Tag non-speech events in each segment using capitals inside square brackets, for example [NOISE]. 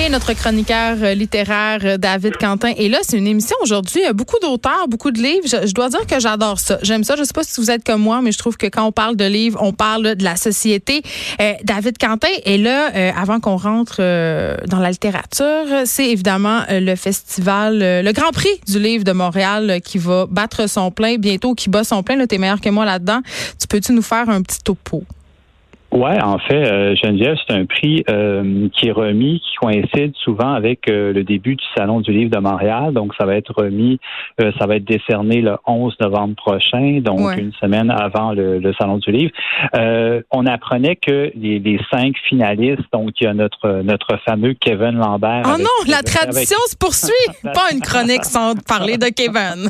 Et notre chroniqueur euh, littéraire euh, David Quentin est là. C'est une émission aujourd'hui. Beaucoup d'auteurs, beaucoup de livres. Je, dois dire que j'adore ça. J'aime ça. Je sais pas si vous êtes comme moi, mais je trouve que quand on parle de livres, on parle de la société. Euh, David Quentin est là avant qu'on rentre dans la littérature. C'est évidemment le festival, le Grand Prix du livre de Montréal qui va battre son plein bientôt, qui bat son plein. Tu es meilleur que moi là-dedans. Tu peux-tu nous faire un petit topo? Ouais, en fait, euh, Geneviève, c'est un prix euh, qui est remis, qui coïncide souvent avec euh, le début du Salon du Livre de Montréal. Donc, ça va être remis, ça va être décerné le 11 novembre prochain, donc une semaine avant le, Salon du Livre. on apprenait que les, cinq finalistes, donc il y a notre notre fameux Kevin Lambert. Oh non, la tradition se poursuit. [LAUGHS] Pas une chronique sans parler de Kevin.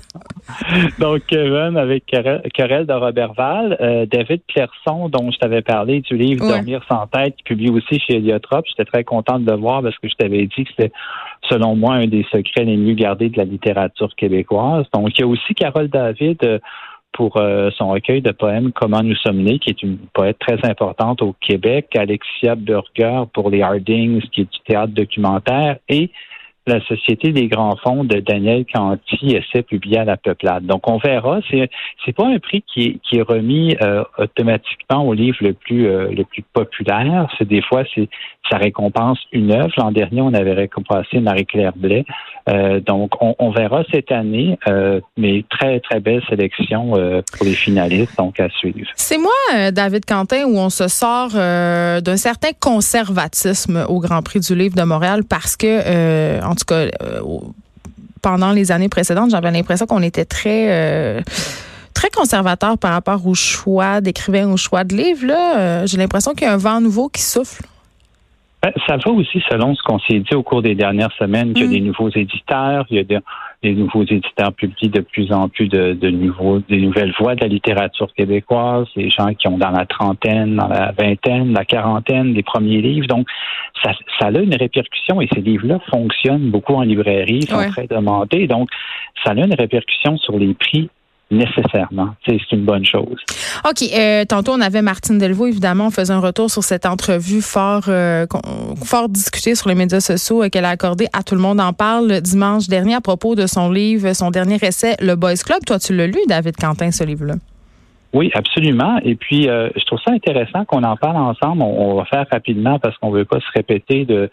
donc Kevin avec Querelle de Robertval, David Clerson, dont je t'avais parlé du livre Dormir sans tête, qui publie aussi chez Eliotrop. J'étais très contente de le voir parce que je t'avais dit que c'était, selon moi, un des secrets les mieux gardés de la littérature québécoise. Donc, il y a aussi Carole David euh, pour euh, son recueil de poèmes Comment nous sommes nés, qui est une poète très importante au Québec, Alexia Burger pour les Hardings, qui est du théâtre documentaire, et la Société des grands fonds de Daniel Canty, essai publié à la Peuplade. Donc, on verra. C'est c'est pas un prix qui est, qui est remis euh, automatiquement au livre le plus euh, le plus populaire. C'est des fois c'est ça récompense une œuvre. L'an dernier, on avait récompensé Marie-Claire Blais. Euh, donc, on, verra cette année, mais très très belle sélection pour les finalistes, donc à suivre. C'est moi, David Quentin, où on se sort d'un certain conservatisme au Grand Prix du livre de Montréal parce que en tout cas, euh, pendant les années précédentes, j'avais l'impression qu'on était très euh, très conservateur par rapport au choix d'écrivain, au choix de livres. Euh, j'ai l'impression qu'il y a un vent nouveau qui souffle. Ben, ça va aussi selon ce qu'on s'est dit au cours des dernières semaines, qu'il y a mm. des nouveaux éditeurs, il y a des, nouveaux éditeurs publient de plus en plus de, nouveaux, des nouvelles voix de la littérature québécoise, des gens qui ont dans la trentaine, dans la vingtaine, la quarantaine, des premiers livres. Donc, ça, ça a une répercussion et ces livres-là fonctionnent beaucoup en librairie, sont très demandés. Donc, ça a une répercussion sur les prix nécessairement. C'est une bonne chose. OK. Euh, tantôt, on avait Martine Delvaux, évidemment. On faisait un retour sur cette entrevue fort, euh, fort discutée sur les médias sociaux euh, qu'elle a accordée à Tout le monde en parle dimanche dernier à propos de son livre, son dernier essai, Le Boys Club. Toi, tu l'as lu, David Quentin, ce livre-là? Oui, absolument. Et puis, euh, je trouve ça intéressant qu'on en parle ensemble. On, va faire rapidement parce qu'on veut pas se répéter de,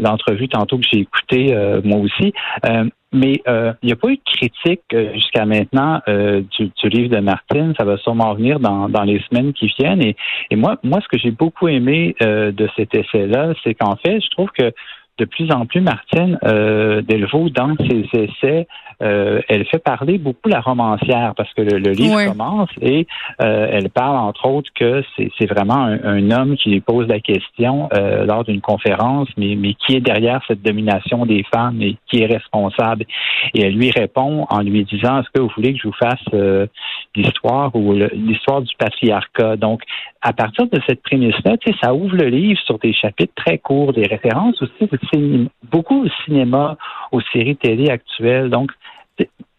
l'entrevue tantôt que j'ai écouté euh, moi aussi. Euh, mais il n'y a pas eu de critique jusqu'à maintenant du, livre de Martine. Ça va sûrement venir dans, les semaines qui viennent. Et, et moi, moi, ce que j'ai beaucoup aimé de cet essai-là, c'est qu'en fait, je trouve que de plus en plus, Martine euh, Delvaux, dans ses essais, euh, elle fait parler beaucoup la romancière parce que le, livre commence et euh, elle parle entre autres que c'est vraiment un, homme qui lui pose la question euh, lors d'une conférence, mais, mais qui est derrière cette domination des femmes et qui est responsable. Et elle lui répond en lui disant Est-ce que vous voulez que je vous fasse l'histoire ou l'histoire du patriarcat Donc, à partir de cette prémisse-là, ça ouvre le livre sur des chapitres très courts, des références aussi beaucoup au cinéma, aux séries télé actuelles. Donc,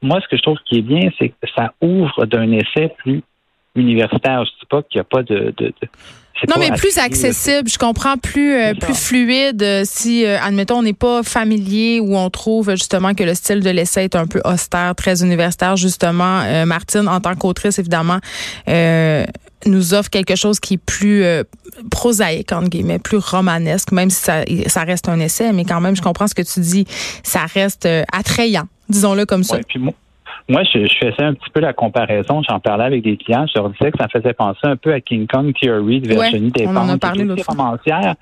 moi, ce que je trouve qui est bien, c'est que ça ouvre d'un essai plus universitaire. Je ne dis pas qu'il n'y a pas de, non, mais plus accessible, je comprends, plus euh, plus fluide. Euh, si, euh, admettons, on n'est pas familier ou on trouve justement que le style de l'essai est un peu austère, très universitaire, justement, Martine, en tant qu'autrice, évidemment, nous offre quelque chose qui est plus prosaïque, entre guillemets, plus romanesque, même si ça, ça reste un essai, mais quand même, je comprends ce que tu dis, ça reste attrayant, disons-le comme ça. Moi, je, je, faisais un petit peu la comparaison. J'en parlais avec des clients. Je leur disais que ça me faisait penser un peu à King Kong Theory de Virginie ouais, Despentes, on parlé qui romancière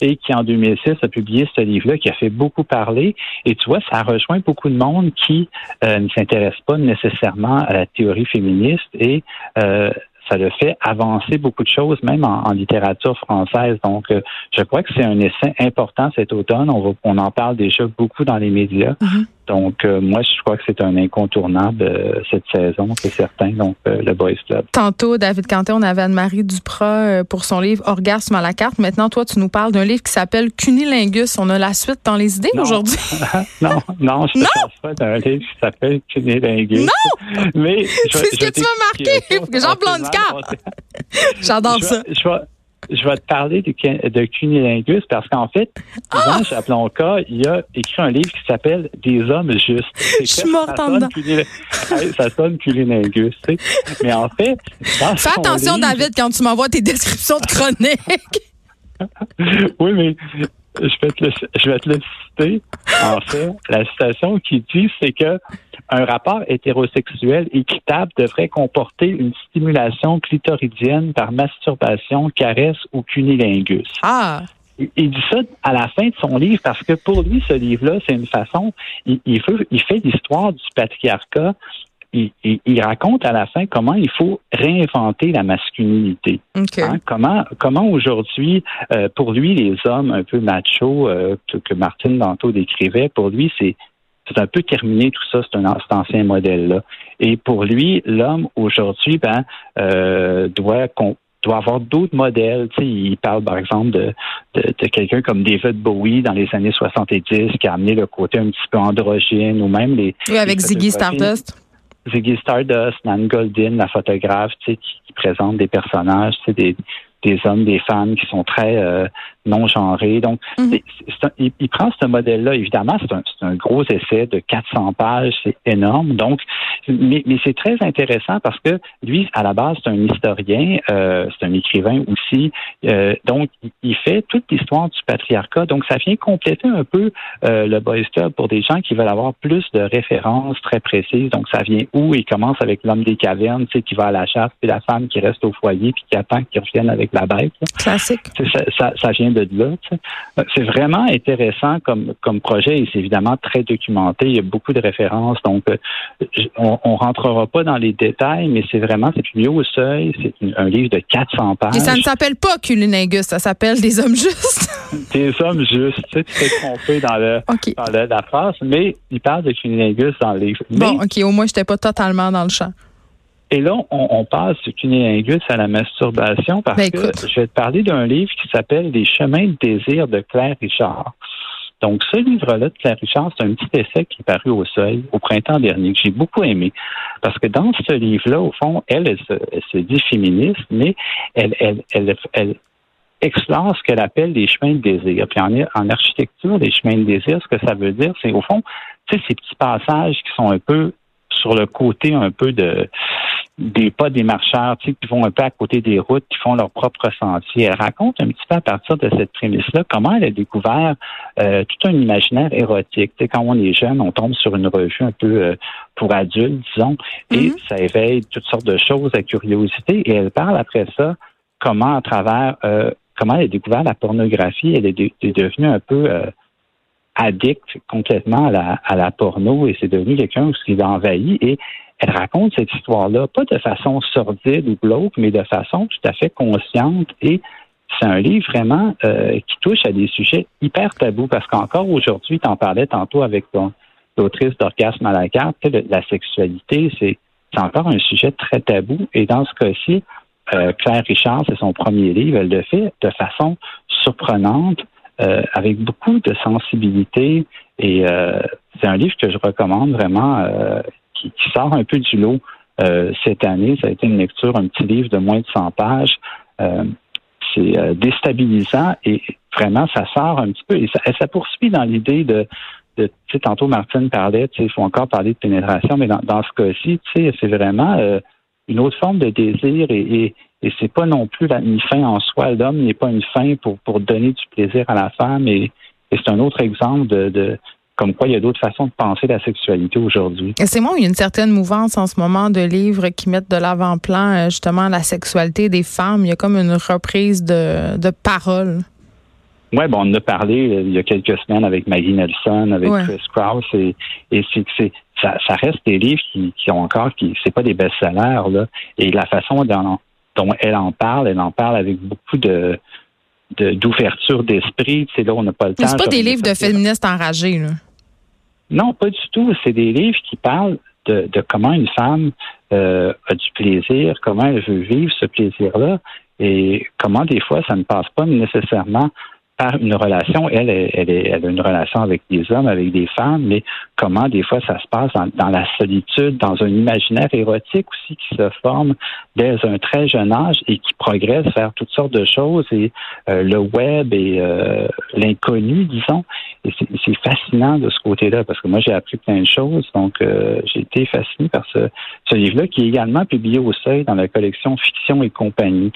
et qui, en 2006, a publié ce livre-là qui a fait beaucoup parler. Et tu vois, ça rejoint beaucoup de monde qui euh, ne s'intéresse pas nécessairement à la théorie féministe et euh, ça le fait avancer beaucoup de choses, même en, littérature française. Donc, euh, je crois que c'est un essai important cet automne. On, va, on en parle déjà beaucoup dans les médias. Mm-hmm. Donc, euh, moi, je crois que c'est un incontournable euh, cette saison, c'est certain. Donc, le Boys Club. Tantôt, David Canté, on avait Anne-Marie Duprat pour son livre Orgasme à la carte. Maintenant, toi, tu nous parles d'un livre qui s'appelle Cunilingus. On a la suite dans les idées aujourd'hui? [LAUGHS] non, non, je ne pense pas d'un livre qui s'appelle Cunilingus. Non! Mais c'est ce que tu m'as marqué, Jean Blondica. J'adore ça. Je je vais te parler de, de cunilingus parce qu'en fait, dans Chaplonka, il a écrit un livre qui s'appelle Des hommes justes. [LAUGHS] Je suis morte en dedans. [LAUGHS] ça sonne cunilingus, tu sais. Mais en fait, Fais attention, David, quand tu m'envoies tes descriptions de chroniques. [LAUGHS] oui, mais je vais, te le, je vais te le citer. En [LAUGHS] fait, la citation qui dit, c'est que un rapport hétérosexuel équitable devrait comporter une stimulation clitoridienne par masturbation, caresse ou cunilingus. Ah. Il, dit ça à la fin de son livre parce que pour lui, ce livre-là, c'est une façon, il, il, il fait l'histoire du patriarcat il, raconte à la fin comment il faut réinventer la masculinité. Hein, comment, comment aujourd'hui, euh, pour lui, les hommes un peu machos euh, que, Martine Danto décrivait, pour lui, c'est c'est un peu terminé tout ça, c'est un cet ancien modèle-là. Et pour lui, l'homme aujourd'hui, ben, euh, doit doit avoir d'autres modèles. Tu sais, il parle, par exemple, de, de, quelqu'un comme David Bowie dans les années 70 qui a amené le côté un petit peu androgyne ou même les... Oui, avec Ziggy Stardust. Ziggy Stardust, Nan Goldin, la photographe, tu sais, qui, qui présente des personnages, tu sais, des, des hommes, des femmes qui sont très euh, non genrés. Donc, mhm. il, prend ce modèle-là. Évidemment, c'est un, un, gros essai de 400 pages, c'est énorme. Donc, mais, mais c'est très intéressant parce que lui, à la base, c'est un historien, euh, c'est un écrivain aussi. Euh, donc, il fait toute l'histoire du patriarcat. Donc, ça vient compléter un peu euh, le Boys Club pour des gens qui veulent avoir plus de références très précises. Donc, ça vient où? Il commence avec l'homme des cavernes, tu sais, qui va à la chasse, puis la femme qui reste au foyer, puis qui attend qu'il revienne avec la bête. Classique. Ça, ça, vient de là. C'est vraiment intéressant comme, comme projet et c'est évidemment très documenté. Il y a beaucoup de références. Donc, euh, on, on rentrera pas dans les détails, mais c'est vraiment, c'est publié au seuil. C'est un livre de 400 pages. Et ça ne s'appelle pas Culiningus, ça s'appelle Des hommes justes. [LAUGHS] des hommes justes. Tu sais, tu t'es trompé dans, le, dans la phrase, mais il parle de Culiningus dans le livre. Bon, OK, au moins, je n'étais pas totalement dans le champ. Et là, on, passe du cunilingus à la masturbation parce ben, que je vais te parler d'un livre qui s'appelle Les chemins de désir de Claire Richard. Donc, ce livre-là de Claire Richard, c'est un petit essai qui est paru au seuil au printemps dernier, que j'ai beaucoup aimé. Parce que dans ce livre-là, au fond, elle, elle, se, dit féministe, mais elle, elle, elle, elle explore ce qu'elle appelle les chemins de désir. Puis en, en architecture, les chemins de désir, ce que ça veut dire, c'est au fond, tu sais, ces petits passages qui sont un peu sur le côté un peu de des pas des marcheurs, tu sais, qui vont un peu à côté des routes, qui font leur propre sentier. Elle raconte un petit peu à partir de cette prémisse-là comment elle a découvert euh, tout un imaginaire érotique. Tu sais, quand on est jeune, on tombe sur une revue un peu euh, pour adultes, disons, et mm-hmm. ça éveille toutes sortes de choses, la curiosité. Et elle parle après ça comment, à travers, euh, comment elle a découvert la pornographie. Elle est, est devenue un peu addict complètement à la, à la porno et c'est devenu quelqu'un qui l'a envahi et elle raconte cette histoire-là, pas de façon sordide ou glauque, mais de façon tout à fait consciente. Et c'est un livre vraiment euh, qui touche à des sujets hyper tabous parce qu'encore aujourd'hui, tu en parlais tantôt avec l'autrice d'Orgasme à la carte, la sexualité, c'est encore un sujet très tabou. Et dans ce cas-ci, euh, Claire Richard, c'est son premier livre, elle le fait de façon surprenante, euh, avec beaucoup de sensibilité. Et euh, c'est un livre que je recommande vraiment, euh, qui, sort un peu du lot cette année. Ça a été une lecture, un petit livre de moins de 100 pages. c'est déstabilisant et vraiment, ça sort un petit peu. Et ça, ça poursuit dans l'idée de, de tu sais, tantôt Martine parlait, il faut encore parler de pénétration, mais dans, dans ce cas-ci, c'est vraiment une autre forme de désir et, et, et c'est pas non plus la, une fin en soi. L'homme n'est pas une fin pour, pour donner du plaisir à la femme. Et, c'est un autre exemple de, de comme quoi il y a d'autres façons de penser la sexualité aujourd'hui. C'est moi, il y a une certaine mouvance en ce moment de livres qui mettent de l'avant-plan euh, justement la sexualité des femmes. Il y a comme une reprise de, de parole. Oui, bon, on en a parlé euh, il y a quelques semaines avec Maggie Nelson, avec Chris Krauss, et, et c'est ça, ça, reste des livres qui, qui ont encore, qui c'est pas des best-sellers là, et la façon dont, dont elle en parle, elle en parle avec beaucoup de d'ouverture d'esprit. C'est là, on n'a pas le temps. C'est pas des livres de féministes enragés, là. Non, pas du tout. C'est des livres qui parlent de, comment une femme euh, a du plaisir, comment elle veut vivre ce plaisir-là, et comment des fois ça ne passe pas nécessairement par une relation, elle, elle, elle, a une relation avec des hommes, avec des femmes, mais comment des fois ça se passe dans, la solitude, dans un imaginaire érotique aussi qui se forme dès un très jeune âge et qui progresse vers toutes sortes de choses et euh, le web et euh, l'inconnu, disons. Et c'est fascinant de ce côté-là parce que moi j'ai appris plein de choses, donc euh, j'ai été fasciné par ce, ce livre-là qui est également publié au Seuil dans la collection Fiction et compagnie.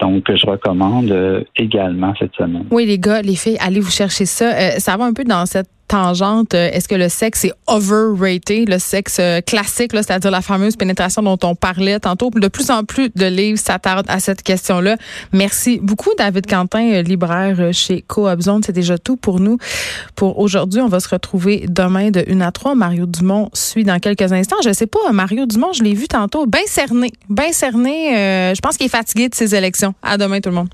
Donc, je recommande euh, également cette semaine. Oui, les gars, les filles, allez vous chercher ça. Euh, ça va un peu dans cette tangente, euh, est-ce que le sexe est overrated, le sexe euh, classique, c'est-à-dire la fameuse pénétration dont on parlait tantôt? De plus en plus de livres s'attardent à cette question-là. Merci beaucoup, David Quentin, euh, libraire chez Coop Zone. C'est déjà tout pour nous. Pour aujourd'hui, on va se retrouver demain de 1 à 3. Mario Dumont suit dans quelques instants. Je sais pas, Mario Dumont, je l'ai vu tantôt, bien cerné, bien cerné. je pense qu'il est fatigué de ses élections. À demain, tout le monde.